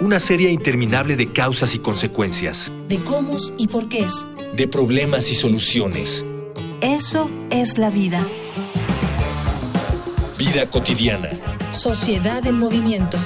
una serie interminable de causas y consecuencias. De cómo y por qué. De problemas y soluciones. Eso es la vida. Vida cotidiana. Sociedad en movimiento.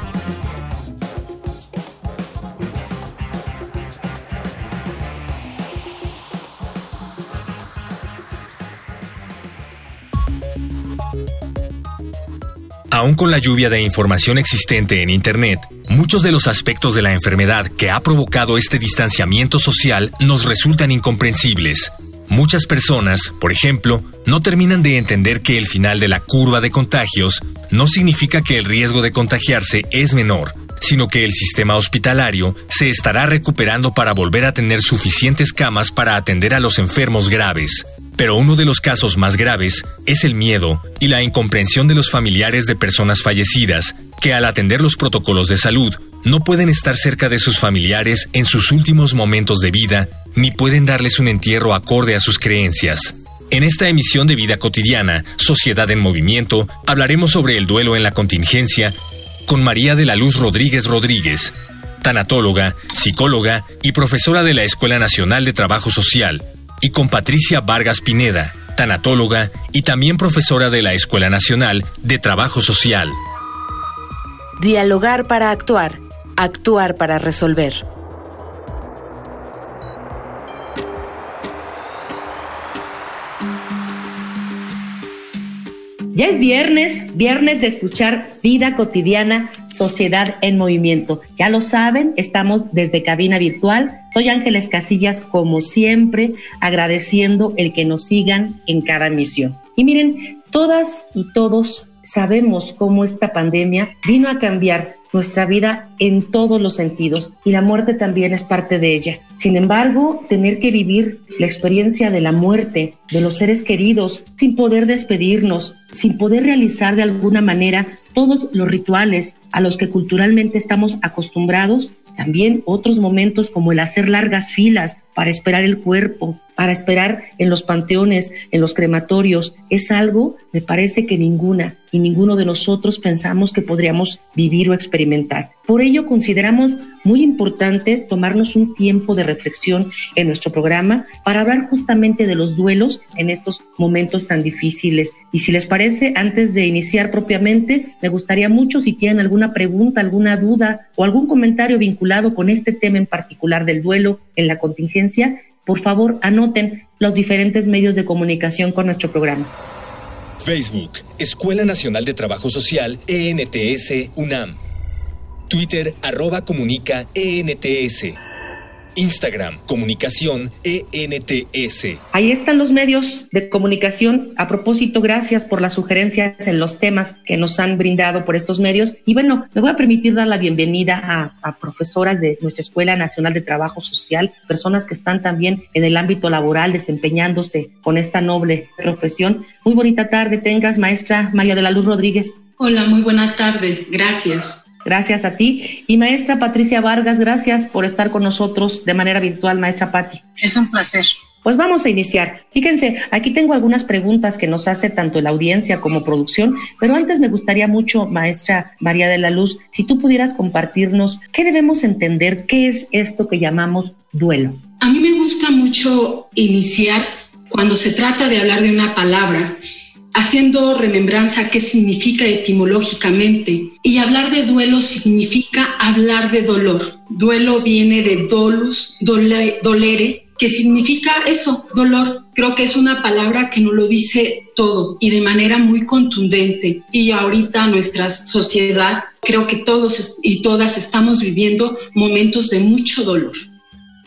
Aún con la lluvia de información existente en Internet, muchos de los aspectos de la enfermedad que ha provocado este distanciamiento social nos resultan incomprensibles. Muchas personas, por ejemplo, no terminan de entender que el final de la curva de contagios no significa que el riesgo de contagiarse es menor, sino que el sistema hospitalario se estará recuperando para volver a tener suficientes camas para atender a los enfermos graves. Pero uno de los casos más graves es el miedo y la incomprensión de los familiares de personas fallecidas, que al atender los protocolos de salud no pueden estar cerca de sus familiares en sus últimos momentos de vida, ni pueden darles un entierro acorde a sus creencias. En esta emisión de Vida Cotidiana, Sociedad en Movimiento, hablaremos sobre el duelo en la contingencia con María de la Luz Rodríguez Rodríguez, tanatóloga, psicóloga y profesora de la Escuela Nacional de Trabajo Social, y con Patricia Vargas Pineda, tanatóloga y también profesora de la Escuela Nacional de Trabajo Social. Dialogar para actuar, actuar para resolver. Ya es viernes, viernes de escuchar vida cotidiana, sociedad en movimiento. Ya lo saben, estamos desde cabina virtual. Soy Ángeles Casillas, como siempre, agradeciendo el que nos sigan en cada misión. Y miren, todas y todos sabemos cómo esta pandemia vino a cambiar nuestra vida en todos los sentidos y la muerte también es parte de ella. Sin embargo, tener que vivir la experiencia de la muerte de los seres queridos sin poder despedirnos, sin poder realizar de alguna manera todos los rituales a los que culturalmente estamos acostumbrados, también otros momentos como el hacer largas filas para esperar el cuerpo, para esperar en los panteones, en los crematorios, es algo, me parece que ninguna y ninguno de nosotros pensamos que podríamos vivir o experimentar. Por ello, consideramos muy importante tomarnos un tiempo de reflexión en nuestro programa para hablar justamente de los duelos en estos momentos tan difíciles. Y si les parece, antes de iniciar propiamente, me gustaría mucho si tienen alguna pregunta, alguna duda o algún comentario vinculado con este tema en particular del duelo en la contingencia, por favor anoten los diferentes medios de comunicación con nuestro programa. Facebook, Escuela Nacional de Trabajo Social, ENTS, UNAM. Twitter, arroba comunica ENTS. Instagram, comunicación ENTS. Ahí están los medios de comunicación. A propósito, gracias por las sugerencias en los temas que nos han brindado por estos medios. Y bueno, me voy a permitir dar la bienvenida a, a profesoras de nuestra Escuela Nacional de Trabajo Social, personas que están también en el ámbito laboral desempeñándose con esta noble profesión. Muy bonita tarde tengas, maestra María de la Luz Rodríguez. Hola, muy buena tarde. Gracias. Gracias a ti. Y maestra Patricia Vargas, gracias por estar con nosotros de manera virtual, maestra Patti. Es un placer. Pues vamos a iniciar. Fíjense, aquí tengo algunas preguntas que nos hace tanto la audiencia como producción, pero antes me gustaría mucho, maestra María de la Luz, si tú pudieras compartirnos qué debemos entender, qué es esto que llamamos duelo. A mí me gusta mucho iniciar cuando se trata de hablar de una palabra haciendo remembranza qué significa etimológicamente. Y hablar de duelo significa hablar de dolor. Duelo viene de dolus, dolere, que significa eso, dolor. Creo que es una palabra que nos lo dice todo y de manera muy contundente. Y ahorita nuestra sociedad, creo que todos y todas estamos viviendo momentos de mucho dolor.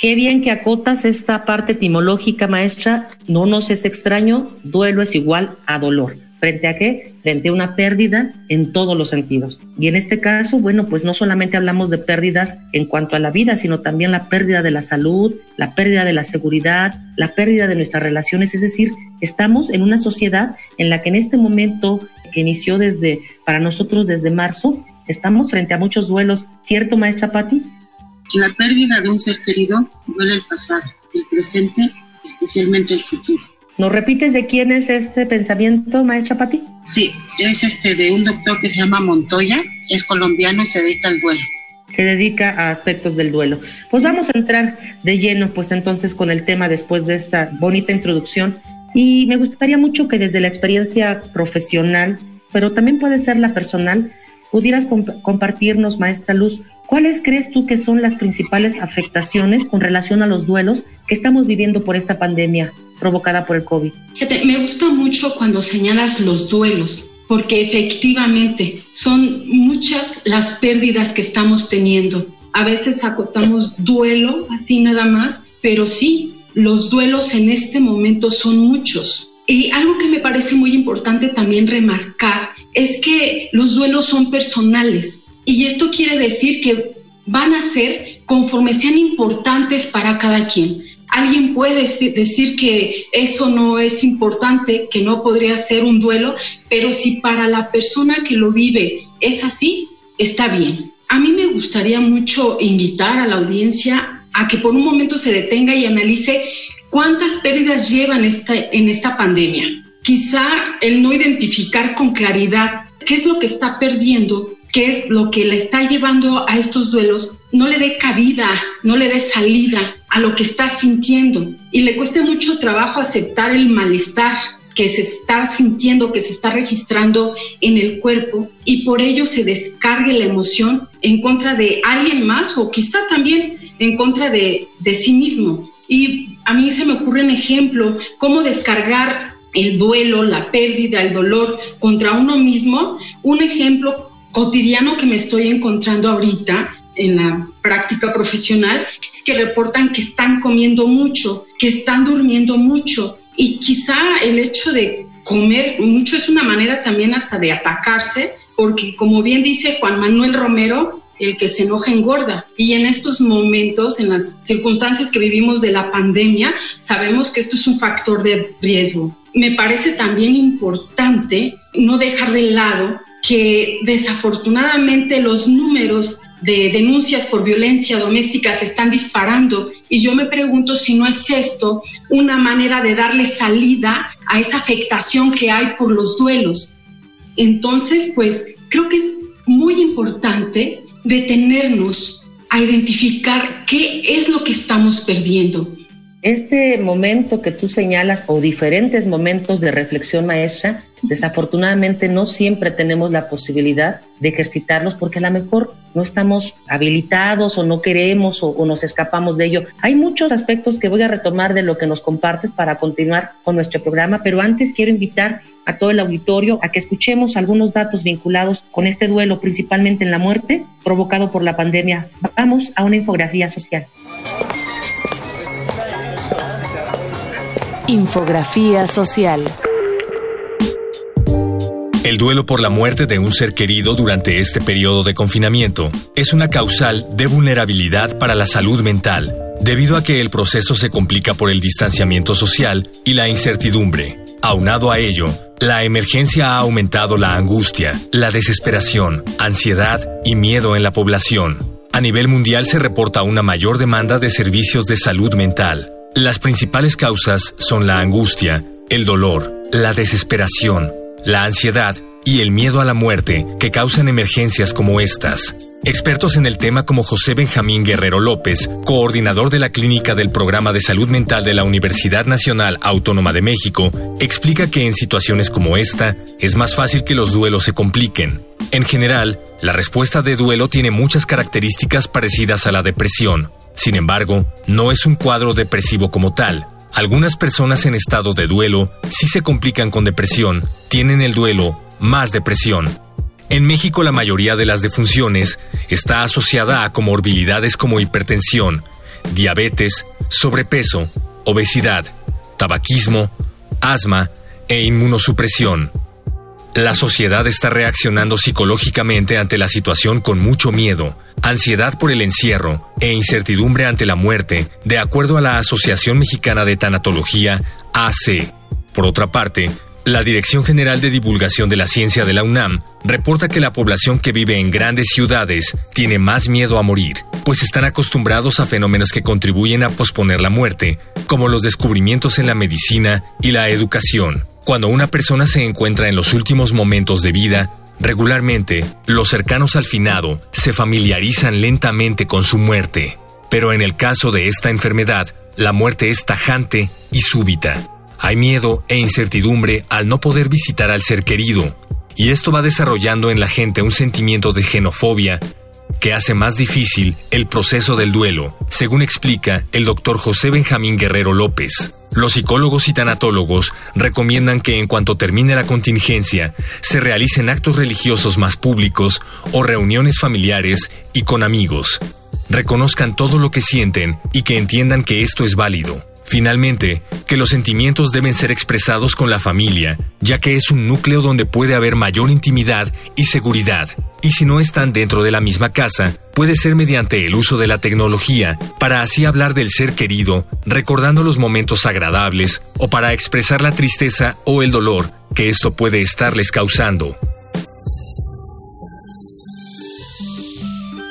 Qué bien que acotas esta parte etimológica, maestra. No nos es extraño, duelo es igual a dolor. frente a qué? Frente a una pérdida en todos los sentidos. Y en este caso, bueno, pues no solamente hablamos de pérdidas en cuanto a la vida, sino también la pérdida de la salud, la pérdida de la seguridad, la pérdida de nuestras relaciones. Es decir, estamos en una sociedad en la que en este momento que inició desde, para nosotros desde marzo, estamos frente a muchos duelos. ¿Cierto, maestra Patti? La pérdida de un ser querido duele el pasado, el presente, especialmente el futuro. ¿Nos repites de quién es este pensamiento, maestra Pati? Sí, es este de un doctor que se llama Montoya, es colombiano y se dedica al duelo. Se dedica a aspectos del duelo. Pues vamos a entrar de lleno, pues entonces con el tema después de esta bonita introducción. Y me gustaría mucho que desde la experiencia profesional, pero también puede ser la personal, pudieras compartirnos, maestra Luz, ¿Cuáles crees tú que son las principales afectaciones con relación a los duelos que estamos viviendo por esta pandemia provocada por el COVID? me gusta mucho cuando señalas los duelos, porque efectivamente son muchas las pérdidas que estamos teniendo. A veces acotamos duelo, así nada más, pero sí, los duelos en este momento son muchos. Y algo que me parece muy importante también remarcar es que los duelos son personales y esto quiere decir que van a ser conforme sean importantes para cada quien. Alguien puede decir que eso no es importante, que no podría ser un duelo, pero si para la persona que lo vive es así, está bien. A mí me gustaría mucho invitar a la audiencia a que por un momento se detenga y analice cuántas pérdidas llevan esta, en esta pandemia. Quizá el no identificar con claridad qué es lo que está perdiendo qué es lo que le está llevando a estos duelos, no le dé cabida, no le dé salida a lo que está sintiendo y le cueste mucho trabajo aceptar el malestar que se está sintiendo, que se está registrando en el cuerpo y por ello se descargue la emoción en contra de alguien más o quizá también en contra de, de sí mismo. Y a mí se me ocurre un ejemplo, cómo descargar el duelo, la pérdida, el dolor contra uno mismo. Un ejemplo cotidiano que me estoy encontrando ahorita en la práctica profesional es que reportan que están comiendo mucho, que están durmiendo mucho y quizá el hecho de comer mucho es una manera también hasta de atacarse, porque como bien dice Juan Manuel Romero, el que se enoja engorda. Y en estos momentos, en las circunstancias que vivimos de la pandemia, sabemos que esto es un factor de riesgo. Me parece también importante no dejar de lado que desafortunadamente los números de denuncias por violencia doméstica se están disparando y yo me pregunto si no es esto una manera de darle salida a esa afectación que hay por los duelos. Entonces, pues creo que es muy importante detenernos a identificar qué es lo que estamos perdiendo. Este momento que tú señalas o diferentes momentos de reflexión maestra, desafortunadamente no siempre tenemos la posibilidad de ejercitarlos porque a lo mejor no estamos habilitados o no queremos o, o, nos escapamos de ello. Hay muchos aspectos que voy a retomar de lo que nos compartes para continuar con nuestro programa, pero antes quiero invitar a todo el auditorio a que escuchemos algunos datos vinculados con este duelo, principalmente en la muerte provocado por la pandemia. Vamos a una infografía social. Infografía social. El duelo por la muerte de un ser querido durante este periodo de confinamiento es una causal de vulnerabilidad para la salud mental, debido a que el proceso se complica por el distanciamiento social y la incertidumbre. Aunado a ello, la emergencia ha aumentado la angustia, la desesperación, ansiedad y miedo en la población. A nivel mundial se reporta una mayor demanda de servicios de salud mental, las principales causas son la angustia, el dolor, la desesperación, la ansiedad y el miedo a la muerte que causan emergencias como estas. Expertos en el tema como José Benjamín Guerrero López, coordinador de la Clínica del Programa de Salud Mental de la Universidad Nacional Autónoma de México, explica que en situaciones como esta es más fácil que los duelos se compliquen. En general, la respuesta de duelo tiene muchas características parecidas a la depresión, sin embargo, no es un cuadro depresivo como tal. Algunas personas en estado de duelo, si se complican con depresión, tienen el duelo más depresión. En México la mayoría de las defunciones está asociada a comorbilidades como hipertensión, diabetes, sobrepeso, obesidad, tabaquismo, asma e inmunosupresión. La sociedad está reaccionando psicológicamente ante la situación con mucho miedo, ansiedad por el encierro e incertidumbre ante la muerte, de acuerdo a la Asociación Mexicana de Tanatología, AC. Por otra parte, la Dirección General de Divulgación de la Ciencia de la UNAM reporta que la población que vive en grandes ciudades tiene más miedo a morir, pues están acostumbrados a fenómenos que contribuyen a posponer la muerte, como los descubrimientos en la medicina y la educación. Cuando una persona se encuentra en los últimos momentos de vida, regularmente los cercanos al finado se familiarizan lentamente con su muerte. Pero en el caso de esta enfermedad, la muerte es tajante y súbita. Hay miedo e incertidumbre al no poder visitar al ser querido, y esto va desarrollando en la gente un sentimiento de xenofobia que hace más difícil el proceso del duelo, según explica el doctor José Benjamín Guerrero López. Los psicólogos y tanatólogos recomiendan que en cuanto termine la contingencia, se realicen actos religiosos más públicos o reuniones familiares y con amigos. Reconozcan todo lo que sienten y que entiendan que esto es válido. Finalmente, que los sentimientos deben ser expresados con la familia, ya que es un núcleo donde puede haber mayor intimidad y seguridad. Y si no están dentro de la misma casa, puede ser mediante el uso de la tecnología, para así hablar del ser querido, recordando los momentos agradables, o para expresar la tristeza o el dolor que esto puede estarles causando.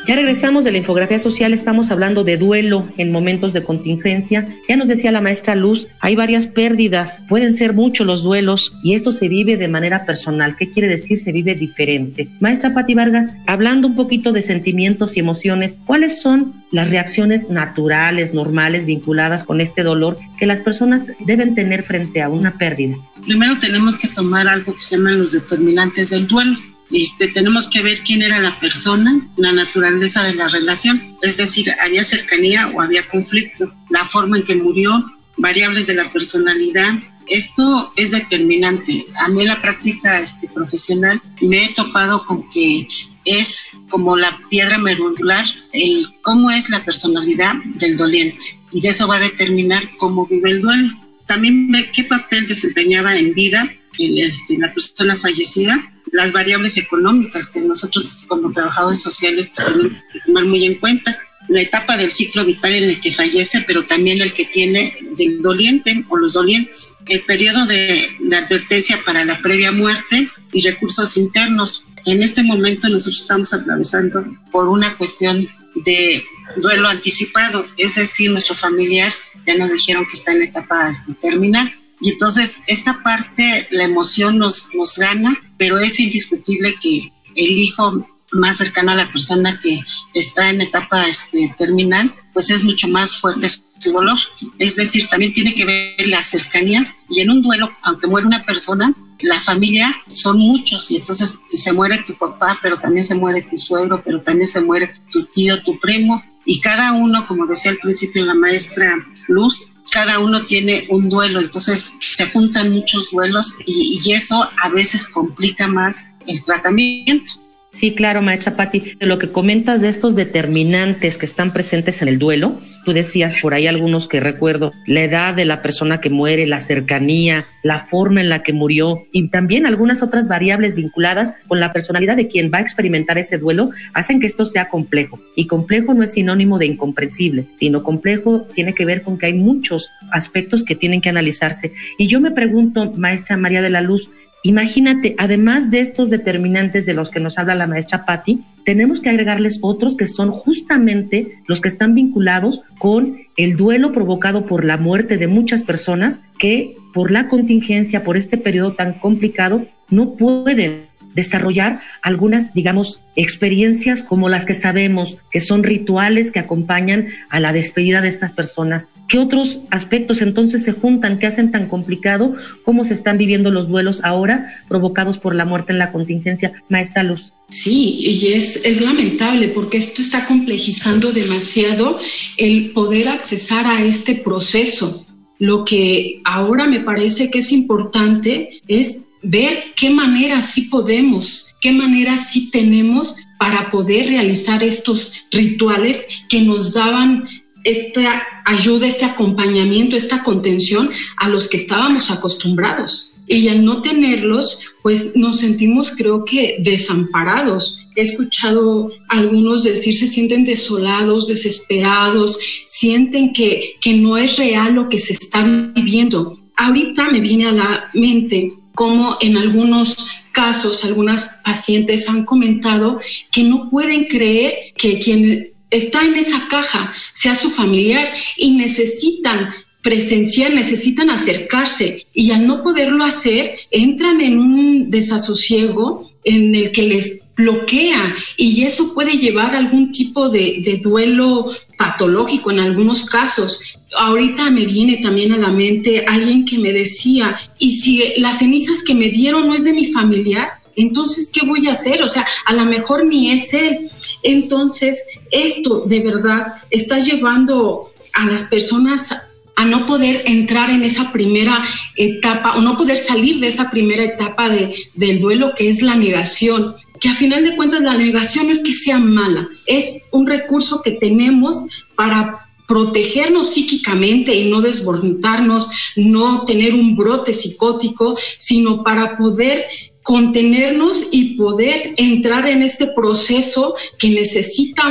Ya regresamos de la infografía social, estamos hablando de duelo en momentos de contingencia. Ya nos decía la maestra Luz, hay varias pérdidas, pueden ser muchos los duelos y esto se vive de manera personal. ¿Qué quiere decir? Se vive diferente. Maestra Pati Vargas, hablando un poquito de sentimientos y emociones, ¿cuáles son las reacciones naturales, normales, vinculadas con este dolor que las personas deben tener frente a una pérdida? Primero tenemos que tomar algo que se llaman los determinantes del duelo este, tenemos que ver quién era la persona, la naturaleza de la relación, es decir, había cercanía o había conflicto, la forma en que murió, variables de la personalidad. Esto es determinante. A mí en la práctica este, profesional me he topado con que es como la piedra medular, el cómo es la personalidad del doliente. Y de eso va a determinar cómo vive el duelo. También ve qué papel desempeñaba en vida el, este, la persona fallecida las variables económicas que nosotros como trabajadores sociales tenemos que tomar muy en cuenta. La etapa del ciclo vital en el que fallece, pero también el que tiene del doliente o los dolientes, el periodo de, advertencia para la previa muerte y recursos internos. En este momento nosotros estamos atravesando por una cuestión de duelo anticipado, es decir, nuestro familiar ya nos dijeron que está en etapa terminal y entonces esta parte, la emoción nos, nos gana, pero es indiscutible que el hijo más cercano a la persona que está en etapa este, terminal, pues es mucho más fuerte su dolor. Es decir, también tiene que ver las cercanías y en un duelo, aunque muere una persona, la familia son muchos y entonces se muere tu papá, pero también se muere tu suegro, pero también se muere tu tío, tu primo y cada uno, como decía al principio la maestra Luz, cada uno tiene un duelo, entonces se juntan muchos duelos y, y eso a veces complica más el tratamiento. Sí, claro, maestra Patti. Lo que comentas de estos determinantes que están presentes en el duelo, tú decías por ahí algunos que recuerdo, la edad de la persona que muere, la cercanía, la forma en la que murió y también algunas otras variables vinculadas con la personalidad de quien va a experimentar ese duelo, hacen que esto sea complejo. Y complejo no es sinónimo de incomprensible, sino complejo tiene que ver con que hay muchos aspectos que tienen que analizarse. Y yo me pregunto, maestra María de la Luz, Imagínate, además de estos determinantes de los que nos habla la maestra Patti, tenemos que agregarles otros que son justamente los que están vinculados con el duelo provocado por la muerte de muchas personas que por la contingencia, por este periodo tan complicado, no pueden desarrollar algunas, digamos, experiencias como las que sabemos que son rituales que acompañan a la despedida de estas personas. ¿Qué otros aspectos entonces se juntan que hacen tan complicado cómo se están viviendo los duelos ahora provocados por la muerte en la contingencia? Maestra Luz. Sí, y es, es lamentable porque esto está complejizando demasiado el poder accesar a este proceso. Lo que ahora me parece que es importante es ver qué manera sí podemos, qué manera sí tenemos para poder realizar estos rituales que nos daban esta ayuda, este acompañamiento, esta contención a los que estábamos acostumbrados. y al no tenerlos, pues nos sentimos creo que desamparados. He escuchado algunos decir se sienten desolados, desesperados, sienten que, que no es real lo que se está viviendo. Ahorita me viene a la mente como en algunos casos, algunas pacientes han comentado que no pueden creer que quien está en esa caja sea su familiar y necesitan presenciar, necesitan acercarse y al no poderlo hacer entran en un desasosiego en el que les bloquea y eso puede llevar a algún tipo de, de, duelo patológico en algunos casos. Ahorita me viene también a la mente alguien que me decía, y si las cenizas que me dieron no es de mi familiar, entonces, ¿qué voy a hacer? O sea, a lo mejor ni es él. Entonces, esto de verdad está llevando a las personas a no poder entrar en esa primera etapa o no poder salir de esa primera etapa de, del duelo que es la negación que a final de cuentas la negación no es que sea mala, es un recurso que tenemos para protegernos psíquicamente y no desbordarnos, no tener un brote psicótico, sino para poder contenernos y poder entrar en este proceso que necesita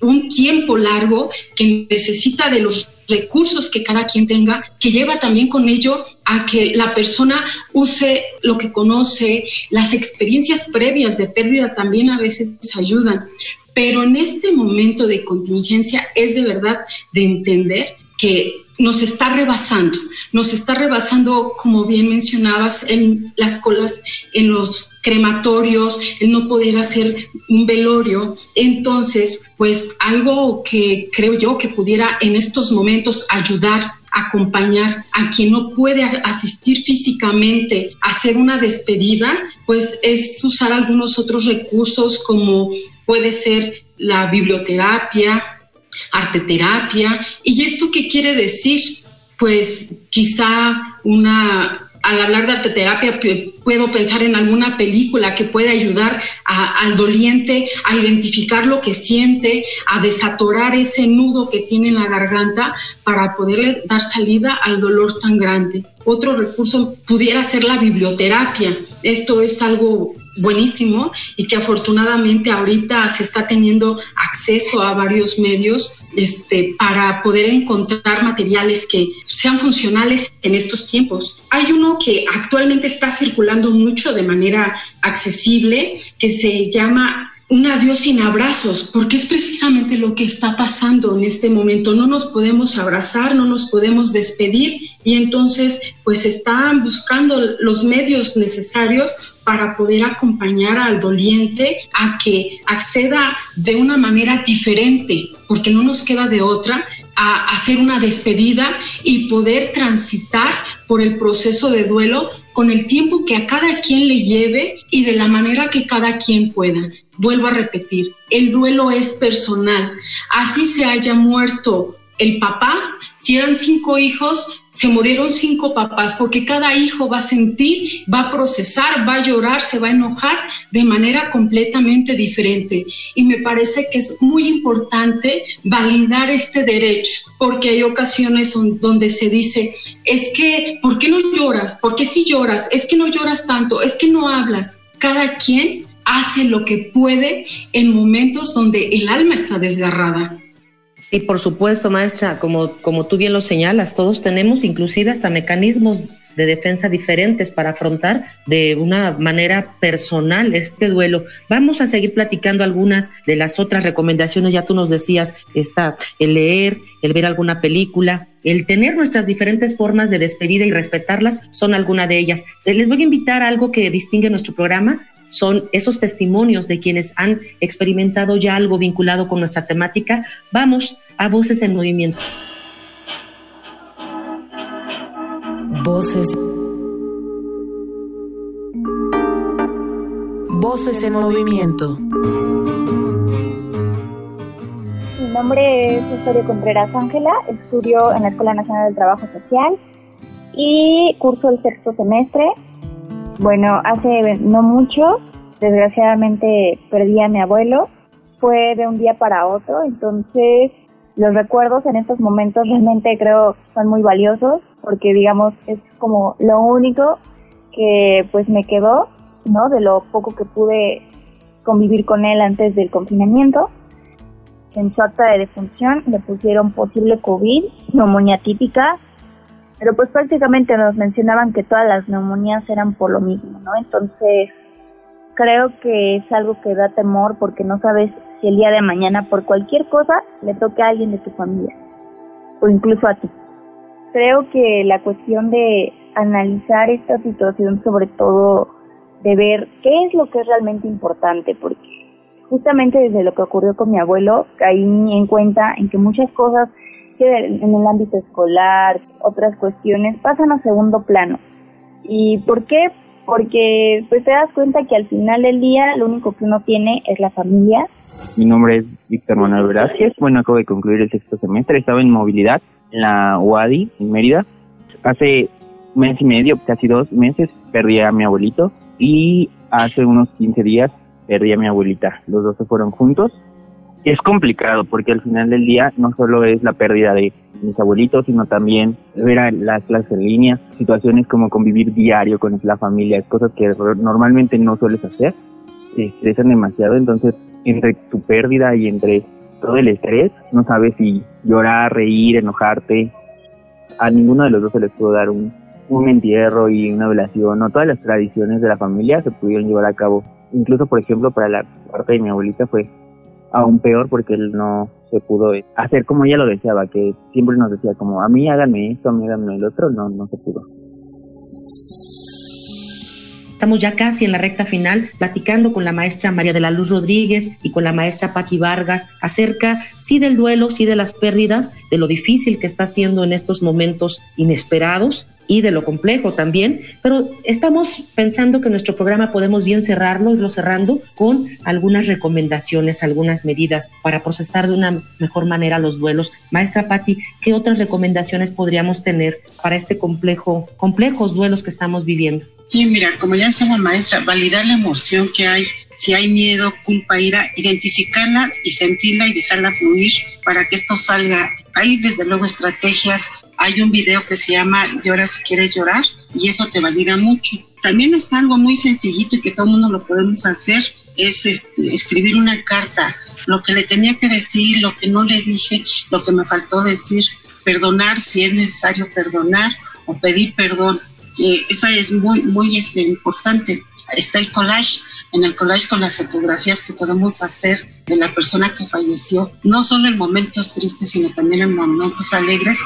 un, tiempo largo, que necesita de los recursos que cada quien tenga, que lleva también con ello a que la persona use lo que conoce, las experiencias previas de pérdida también a veces ayudan. Pero en este momento de contingencia es de verdad de entender que nos está rebasando, nos está rebasando, como bien mencionabas, en las colas, en los crematorios, el no poder hacer un velorio. Entonces, pues algo que creo yo que pudiera en estos momentos ayudar acompañar a quien no puede asistir físicamente a hacer una despedida, pues es usar algunos otros recursos como puede ser la biblioterapia, arteterapia. ¿Y esto qué quiere decir? Pues quizá una al hablar de arteterapia puedo pensar en alguna película que pueda ayudar al doliente a identificar lo que siente, a desatorar ese nudo que tiene en la garganta para poderle dar salida al dolor tan grande. Otro recurso pudiera ser la biblioterapia. Esto es algo buenísimo y que afortunadamente ahorita se está teniendo acceso a varios medios este, para poder encontrar materiales que sean funcionales en estos tiempos. Hay uno que actualmente está circulando mucho de manera accesible que se llama un adiós sin abrazos, porque es precisamente lo que está pasando en este momento. No nos podemos abrazar, no nos podemos despedir y entonces pues están buscando los medios necesarios para poder acompañar al doliente a que acceda de una manera diferente, porque no nos queda de otra, a hacer una despedida y poder transitar por el proceso de duelo con el tiempo que a cada quien le lleve y de la manera que cada quien pueda. Vuelvo a repetir, el duelo es personal. Así se haya muerto el papá, si eran cinco hijos, se murieron cinco papás, porque cada hijo va a sentir, va a procesar, va a llorar, se va a enojar de manera completamente diferente. Y me parece que es muy importante validar este derecho, porque hay ocasiones donde se dice, es que, ¿por qué no lloras? ¿Por qué si lloras? Es que no lloras tanto, es que no hablas. Cada quien hace lo que puede en momentos donde el alma está desgarrada. Sí, por supuesto, maestra, como, como tú bien lo señalas, todos tenemos inclusive hasta mecanismos de defensa diferentes para afrontar de una manera personal este duelo. Vamos a seguir platicando algunas de las otras recomendaciones, ya tú nos decías, está el leer, el ver alguna película, el tener nuestras diferentes formas de despedida y respetarlas son algunas de ellas. Les voy a invitar algo que distingue nuestro programa, son esos testimonios de quienes han experimentado ya algo vinculado con nuestra temática. Vamos a Voces en Movimiento. Voces. Voces en Movimiento. Mi nombre es Osorio Contreras Ángela, estudio en la Escuela Nacional del Trabajo Social y curso el sexto semestre bueno, hace no mucho, desgraciadamente perdí a mi abuelo. Fue de un día para otro, entonces los recuerdos en estos momentos realmente creo son muy valiosos porque digamos es como lo único que pues me quedó, ¿no? De lo poco que pude convivir con él antes del confinamiento. En su acta de defunción le pusieron posible COVID, neumonía típica, pero pues prácticamente nos mencionaban que todas las neumonías eran por lo mismo, ¿no? Entonces, creo que es algo que da temor porque no sabes si el día de mañana por cualquier cosa le toque a alguien de tu familia o incluso a ti. Creo que la cuestión de analizar esta situación, sobre todo de ver qué es lo que es realmente importante, porque justamente desde lo que ocurrió con mi abuelo, caí en cuenta en que muchas cosas que en el ámbito escolar, otras cuestiones, pasan a segundo plano. ¿Y por qué? Porque pues te das cuenta que al final del día lo único que uno tiene es la familia. Mi nombre es Víctor Manuel Velázquez. Bueno, acabo de concluir el sexto semestre. Estaba en movilidad en la UADI, en Mérida. Hace un mes y medio, casi dos meses, perdí a mi abuelito. Y hace unos 15 días perdí a mi abuelita. Los dos se fueron juntos es complicado porque al final del día no solo es la pérdida de mis abuelitos, sino también ver a las clases en línea, situaciones como convivir diario con la familia, cosas que normalmente no sueles hacer, te estresan demasiado, entonces entre tu pérdida y entre todo el estrés, no sabes si llorar, reír, enojarte, a ninguno de los dos se les pudo dar un, un entierro y una velación, o todas las tradiciones de la familia se pudieron llevar a cabo. Incluso, por ejemplo, para la parte de mi abuelita fue aún peor porque él no se pudo hacer como ella lo deseaba, que siempre nos decía como, a mí háganme esto, a mí háganme el otro, no, no se pudo. Estamos ya casi en la recta final platicando con la maestra María de la Luz Rodríguez y con la maestra Paqui Vargas acerca sí del duelo, sí de las pérdidas, de lo difícil que está haciendo en estos momentos inesperados y de lo complejo también, pero estamos pensando que nuestro programa podemos bien cerrarlo, irlo cerrando con algunas recomendaciones, algunas medidas para procesar de una mejor manera los duelos. Maestra Patti, ¿qué otras recomendaciones podríamos tener para este complejo, complejos duelos que estamos viviendo? Sí, mira, como ya decía la maestra, validar la emoción que hay, si hay miedo, culpa, ira, identificarla y sentirla y dejarla fluir para que esto salga. Hay desde luego estrategias hay un video que se llama Llora si quieres llorar y eso te valida mucho. También está algo muy sencillito y que todo el mundo lo podemos hacer, es este, escribir una carta, lo que le tenía que decir, lo que no le dije, lo que me faltó decir, perdonar si es necesario perdonar o pedir perdón. Eh, esa es muy, muy este, importante. Está el collage, en el collage con las fotografías que podemos hacer de la persona que falleció, no solo en momentos tristes, sino también en momentos alegres,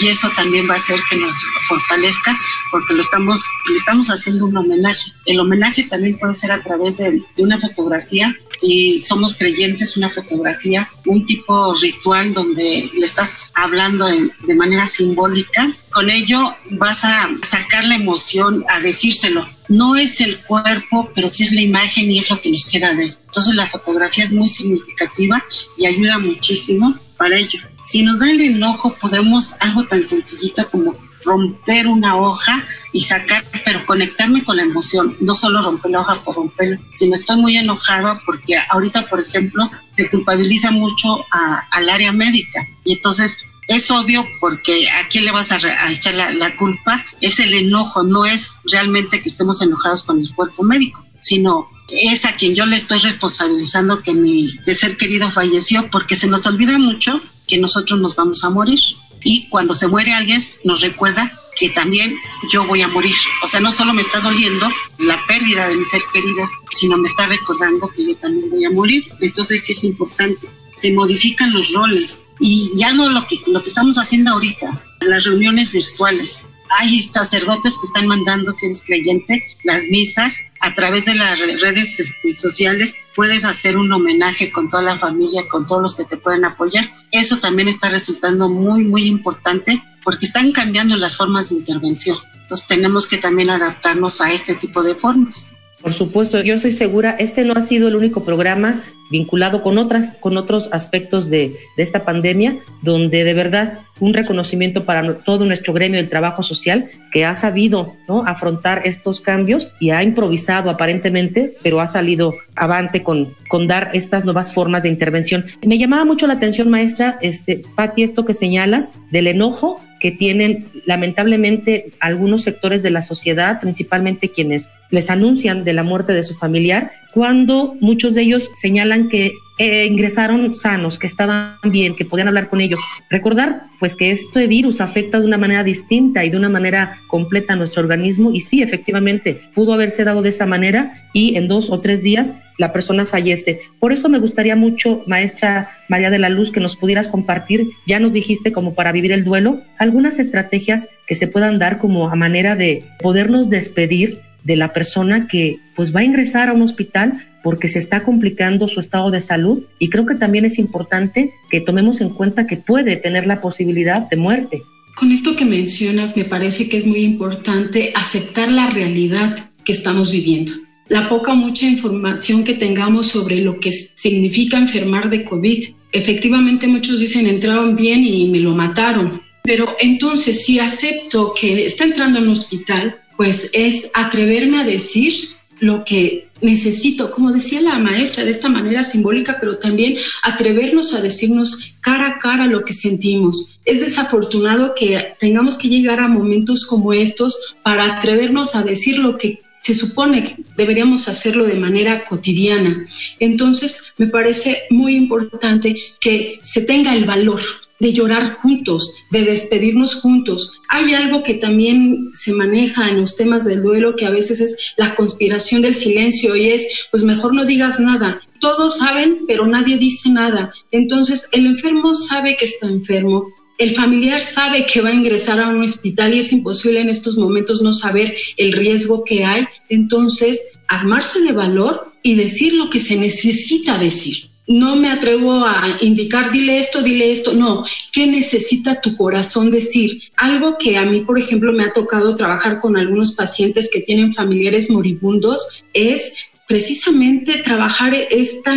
y eso también va a hacer que nos fortalezca, porque lo estamos, le estamos haciendo un homenaje. El homenaje también puede ser a través de, de una fotografía, si somos creyentes, una fotografía, un tipo ritual donde le estás hablando de manera simbólica con ello vas a sacar la emoción, a decírselo. No es el cuerpo, pero sí es la imagen y es lo que nos queda de él. Entonces la fotografía es muy significativa y ayuda muchísimo para ello. Si nos da el enojo, podemos algo tan sencillito como romper una hoja y sacar, pero conectarme con la emoción, no solo romper la hoja por romperla, sino estoy muy enojado porque ahorita, por ejemplo, se culpabiliza mucho al área médica. Y entonces es obvio porque a quién le vas a, echar la, la, culpa, es el enojo, no es realmente que estemos enojados con el cuerpo médico, sino es a quien yo le estoy responsabilizando que mi de ser querido falleció, porque se nos olvida mucho que nosotros nos vamos a morir. Y cuando se muere alguien, nos recuerda que también yo voy a morir. O sea, no solo me está doliendo la pérdida de mi ser querido, sino me está recordando que yo también voy a morir. Entonces sí es importante. Se modifican los roles. Y ya no lo que, lo que estamos haciendo ahorita, las reuniones virtuales hay sacerdotes que están mandando, si eres creyente, las misas a través de las redes este, sociales. Puedes hacer un homenaje con toda la familia, con todos los que te pueden apoyar. Eso también está resultando muy, muy importante porque están cambiando las formas de intervención. Entonces tenemos que también adaptarnos a este tipo de formas. Por supuesto, yo estoy segura, este no ha sido el único programa vinculado con otras, con otros aspectos de, esta pandemia, donde de verdad un reconocimiento para todo nuestro gremio del trabajo social que ha sabido ¿no? afrontar estos cambios y ha improvisado aparentemente, pero ha salido avante con, con dar estas nuevas formas de intervención. Me llamaba mucho la atención, maestra, este, Patti, esto que señalas del enojo que tienen lamentablemente algunos sectores de la sociedad, principalmente quienes les anuncian de la muerte de su familiar, cuando muchos de ellos señalan que eh, ingresaron sanos, que estaban bien, que podían hablar con ellos. Recordar pues que este virus afecta de una manera distinta y de una manera completa a nuestro organismo y sí, efectivamente, pudo haberse dado de esa manera y en dos o tres días la persona fallece. Por eso me gustaría mucho, maestra María de la Luz, que nos pudieras compartir, ya nos dijiste como para vivir el duelo, algunas estrategias que se puedan dar como a manera de podernos despedir de la persona que pues va a ingresar a un hospital porque se está complicando su estado de salud y creo que también es importante que tomemos en cuenta que puede tener la posibilidad de muerte. Con esto que mencionas, me parece que es muy importante aceptar la realidad que estamos viviendo. La poca o mucha información que tengamos sobre lo que significa enfermar de COVID. Efectivamente, muchos dicen entraron bien y me lo mataron. Pero entonces, si acepto que está entrando en un hospital, pues es atreverme a decir lo que necesito, como decía la maestra, de esta manera simbólica, pero también atrevernos a decirnos cara a cara lo que sentimos. Es desafortunado que tengamos que llegar a momentos como estos para atrevernos a decir lo que se supone que deberíamos hacerlo de manera cotidiana. Entonces, me parece muy importante que se tenga el valor de llorar juntos, de despedirnos juntos. Hay algo que también se maneja en los temas del duelo que a veces es la conspiración del silencio y es, pues mejor no digas nada. Todos saben, pero nadie dice nada. Entonces, el enfermo sabe que está enfermo, el familiar sabe que va a ingresar a un hospital y es imposible en estos momentos no saber el riesgo que hay. Entonces, armarse de valor y decir lo que se necesita decir no me atrevo a indicar, dile esto, dile esto, no, ¿qué necesita tu corazón decir? Algo que a mí, por ejemplo, me ha tocado trabajar con algunos pacientes que tienen familiares moribundos es precisamente trabajar esta,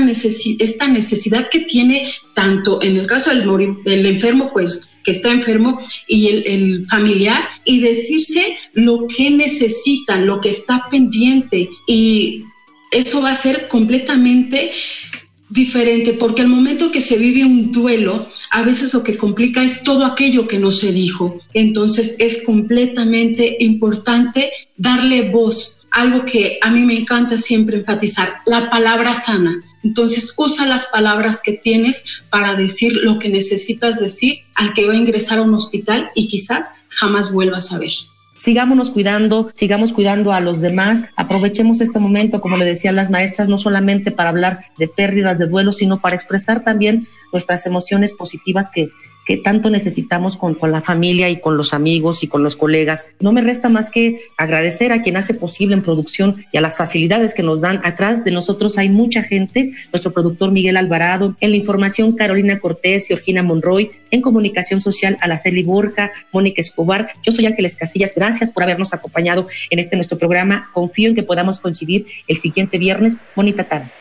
esta necesidad que tiene tanto en el caso del, del enfermo, pues que está enfermo y el, el, familiar y decirse lo que necesitan, lo que está pendiente y eso va a ser completamente diferente, porque al momento que se vive un duelo, a veces lo que complica es todo aquello que no se dijo. Entonces es completamente importante darle voz, algo que a mí me encanta siempre enfatizar, la palabra sana. Entonces usa las palabras que tienes para decir lo que necesitas decir al que va a ingresar a un hospital y quizás jamás vuelvas a ver sigámonos cuidando, sigamos cuidando a los demás, aprovechemos este momento, como le decían las maestras, no solamente para hablar de pérdidas, de duelo, sino para expresar también nuestras emociones positivas que, tanto necesitamos con, la familia y con los amigos y con los colegas. No me resta más que agradecer a quien hace posible en producción y a las facilidades que nos dan. Atrás de nosotros hay mucha gente, nuestro productor Miguel Alvarado, en la información Carolina Cortés y Orgina Monroy, en comunicación social Alaceli Borja, Mónica Escobar. Yo soy Ángeles Casillas, gracias por habernos acompañado en este nuestro programa. Confío en que podamos coincidir el siguiente viernes. Bonita tarde.